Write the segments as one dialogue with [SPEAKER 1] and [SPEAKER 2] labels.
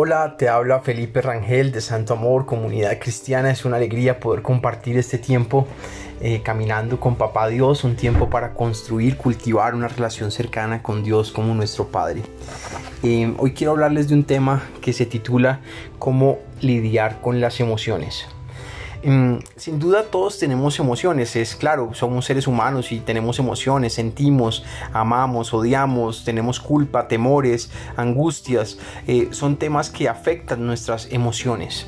[SPEAKER 1] Hola, te habla Felipe Rangel de Santo Amor, Comunidad Cristiana. Es una alegría poder compartir este tiempo eh, caminando con Papá Dios, un tiempo para construir, cultivar una relación cercana con Dios como nuestro Padre. Eh, hoy quiero hablarles de un tema que se titula Cómo lidiar con las emociones. Mm, sin duda todos tenemos emociones, es claro, somos seres humanos y tenemos emociones, sentimos, amamos, odiamos, tenemos culpa, temores, angustias, eh, son temas que afectan nuestras emociones.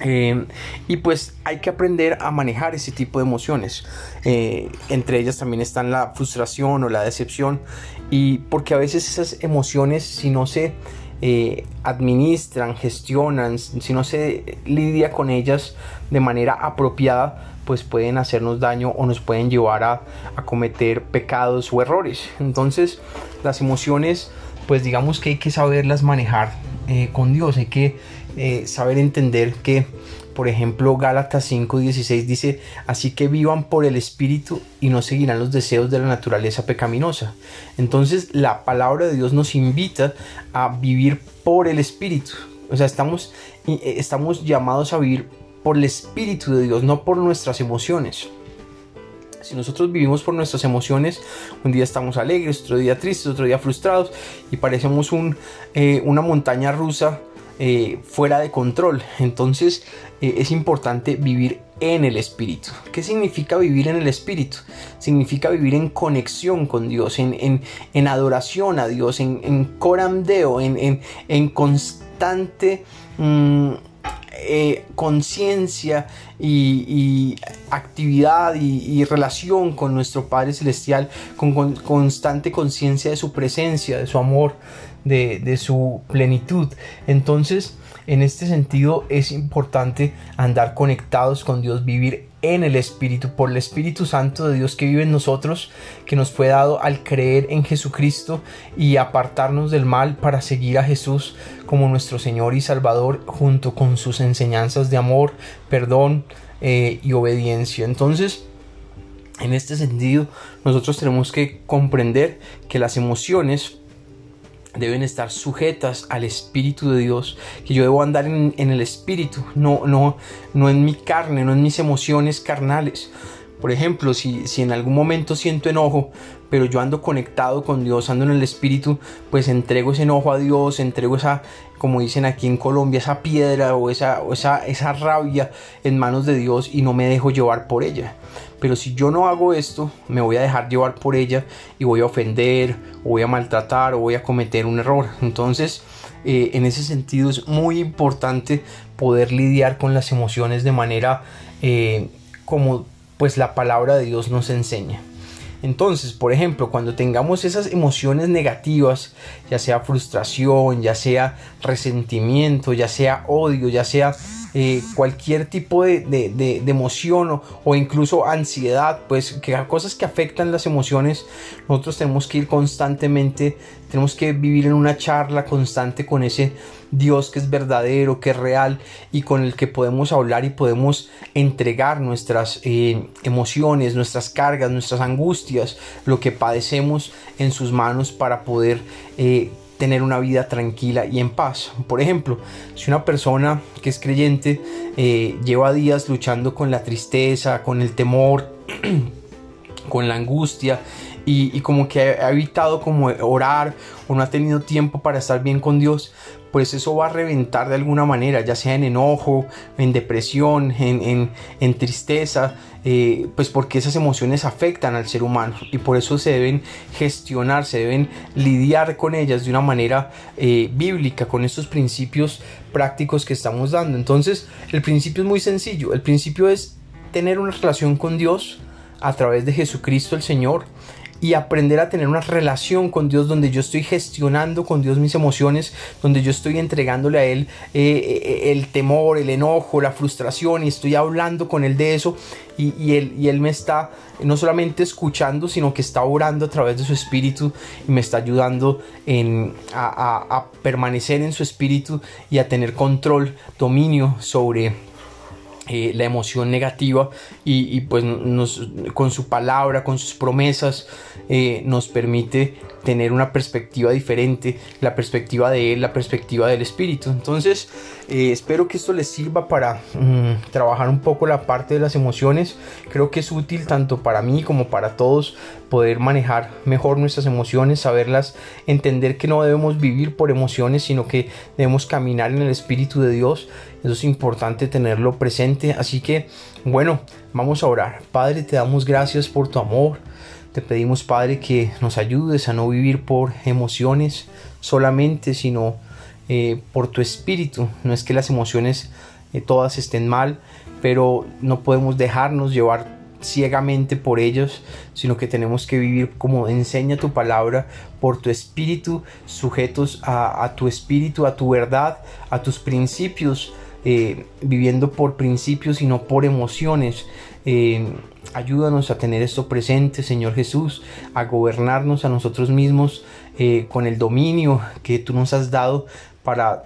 [SPEAKER 1] Eh, y pues hay que aprender a manejar ese tipo de emociones. Eh, entre ellas también están la frustración o la decepción. Y porque a veces esas emociones, si no se eh, administran, gestionan, si no se lidia con ellas de manera apropiada, pues pueden hacernos daño o nos pueden llevar a, cometer pecados o errores. Entonces las emociones, pues digamos que hay que saberlas manejar eh, con Dios, hay que eh, saber entender que por ejemplo, Gálatas 5:16 dice, así que vivan por el Espíritu y no seguirán los deseos de la naturaleza pecaminosa. Entonces la palabra de Dios nos invita a vivir por el Espíritu. O sea, estamos, eh, estamos llamados a vivir por el Espíritu de Dios, no por nuestras emociones. Si nosotros vivimos por nuestras emociones, un día estamos alegres, otro día tristes, otro día frustrados y parecemos eh, una montaña rusa eh, fuera de control. Entonces eh, es importante vivir en el espíritu. ¿Qué significa vivir en el espíritu? Significa vivir en conexión con Dios, en, en, adoración a Dios, en, en corandeo, en, en constante... Mm, eh, conciencia y, actividad y, relación con nuestro Padre Celestial, con, constante conciencia de su presencia, de su amor, de, de su plenitud. Entonces, en este sentido es importante andar conectados con Dios, vivir en el Espíritu, por el Espíritu Santo de Dios que vive en nosotros, que nos fue dado al creer en Jesucristo y apartarnos del mal para seguir a Jesús como nuestro Señor y Salvador junto con sus enseñanzas de amor, perdón eh, y obediencia. Entonces, en este sentido, nosotros tenemos que comprender que las emociones deben estar sujetas al Espíritu de Dios, que yo debo andar en, el Espíritu, no, no, no en mi carne, no en mis emociones carnales. Por ejemplo, si, si en algún momento siento enojo, pero yo ando conectado con Dios, ando en el Espíritu, pues entrego ese enojo a Dios, entrego esa, como dicen aquí en Colombia, esa piedra o esa, esa, esa rabia en manos de Dios y no me dejo llevar por ella. Pero si yo no hago esto, me voy a dejar llevar por ella y voy a ofender, o voy a maltratar, o voy a cometer un error. Entonces, eh, en ese sentido es muy importante poder lidiar con las emociones de manera eh, como pues la palabra de Dios nos enseña. Entonces, por ejemplo, cuando tengamos esas emociones negativas, ya sea frustración, ya sea resentimiento, ya sea odio, ya sea eh, cualquier tipo de, emoción o, incluso ansiedad, pues que cosas que afectan las emociones, nosotros tenemos que ir constantemente, tenemos que vivir en una charla constante con ese Dios que es verdadero, que es real y con el que podemos hablar y podemos entregar nuestras eh, emociones, nuestras cargas, nuestras angustias, lo que padecemos en sus manos para poder eh, tener una vida tranquila y en paz. Por ejemplo, si una persona que es creyente eh, lleva días luchando con la tristeza, con el temor, con la angustia y, como que ha evitado como orar o no ha tenido tiempo para estar bien con Dios, pues eso va a reventar de alguna manera, ya sea en enojo, en depresión, en, en, tristeza, eh, pues porque esas emociones afectan al ser humano y por eso se deben gestionar, se deben lidiar con ellas de una manera eh, bíblica, con estos principios prácticos que estamos dando. Entonces, el principio es muy sencillo, el principio es tener una relación con Dios a través de Jesucristo el Señor y aprender a tener una relación con Dios donde yo estoy gestionando con Dios mis emociones, donde yo estoy entregándole a Él eh, eh, el temor, el enojo, la frustración y estoy hablando con Él de eso y, él, me está no solamente escuchando, sino que está orando a través de su espíritu y me está ayudando en, a, a permanecer en su espíritu y a tener control, dominio sobre eh, la emoción negativa y, pues con su palabra, con sus promesas, eh, nos permite tener una perspectiva diferente, la perspectiva de Él, la perspectiva del Espíritu. Entonces, eh, espero que esto les sirva para mm, trabajar un poco la parte de las emociones. Creo que es útil tanto para mí como para todos poder manejar mejor nuestras emociones, saberlas, entender que no debemos vivir por emociones, sino que debemos caminar en el Espíritu de Dios. Eso es importante tenerlo presente. Así que, bueno, vamos a orar. Padre, te damos gracias por tu amor te pedimos, Padre, que nos ayudes a no vivir por emociones solamente, sino eh, por tu espíritu. No es que las emociones eh, todas estén mal, pero no podemos dejarnos llevar ciegamente por ellos, sino que tenemos que vivir como enseña tu palabra, por tu espíritu, sujetos a, tu espíritu, a tu verdad, a tus principios, eh, viviendo por principios y no por emociones. Ayúdanos a tener esto presente, Señor Jesús, a gobernarnos a nosotros mismos eh, con el dominio que tú nos has dado para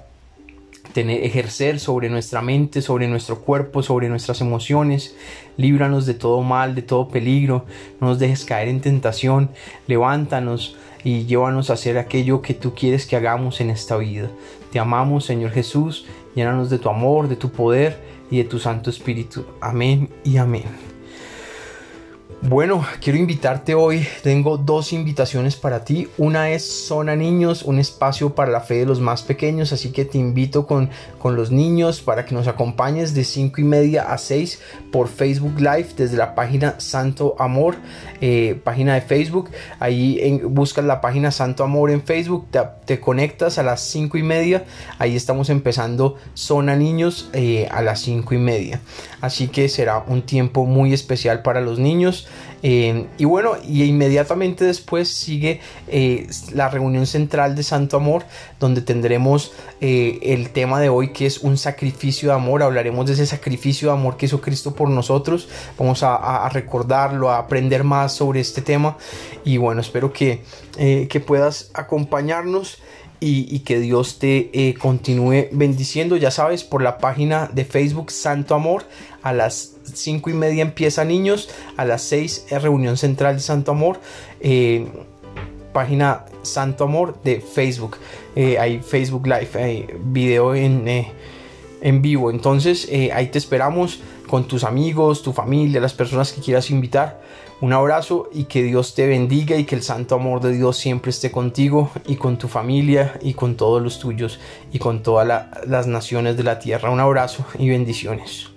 [SPEAKER 1] tener, ejercer sobre nuestra mente, sobre nuestro cuerpo, sobre nuestras emociones. Líbranos de todo mal, de todo peligro. No nos dejes caer en tentación. Levántanos y llévanos a hacer aquello que tú quieres que hagamos en esta vida. Te amamos, Señor Jesús. Llénanos de tu amor, de tu poder y de tu Santo Espíritu. Amén y amén. Bueno, quiero invitarte hoy, tengo dos invitaciones para ti. Una es Zona Niños, un espacio para la fe de los más pequeños, así que te invito con, con los niños para que nos acompañes de 5 y media a 6 por Facebook Live desde la página Santo Amor, eh, página de Facebook. Ahí buscas la página Santo Amor en Facebook, te, conectas a las 5 y media. Ahí estamos empezando Zona Niños eh, a las 5 y media. Así que será un tiempo muy especial para los niños. Eh, y bueno, y inmediatamente después sigue eh, la reunión central de Santo Amor, donde tendremos eh, el tema de hoy que es un sacrificio de amor. Hablaremos de ese sacrificio de amor que hizo Cristo por nosotros. Vamos a, recordarlo, a aprender más sobre este tema. Y bueno, espero que, que puedas acompañarnos y, que Dios te eh, continúe bendiciendo. Ya sabes, por la página de Facebook Santo Amor, a las 5 y media empieza Niños, a las 6 es Reunión Central de Santo Amor. Eh, página Santo Amor de Facebook. Eh, hay Facebook Live, hay video en, en vivo. Entonces ahí te esperamos con tus amigos, tu familia, las personas que quieras invitar. Un abrazo y que Dios te bendiga y que el santo amor de Dios siempre esté contigo y con tu familia y con todos los tuyos y con todas las naciones de la tierra. Un abrazo y bendiciones.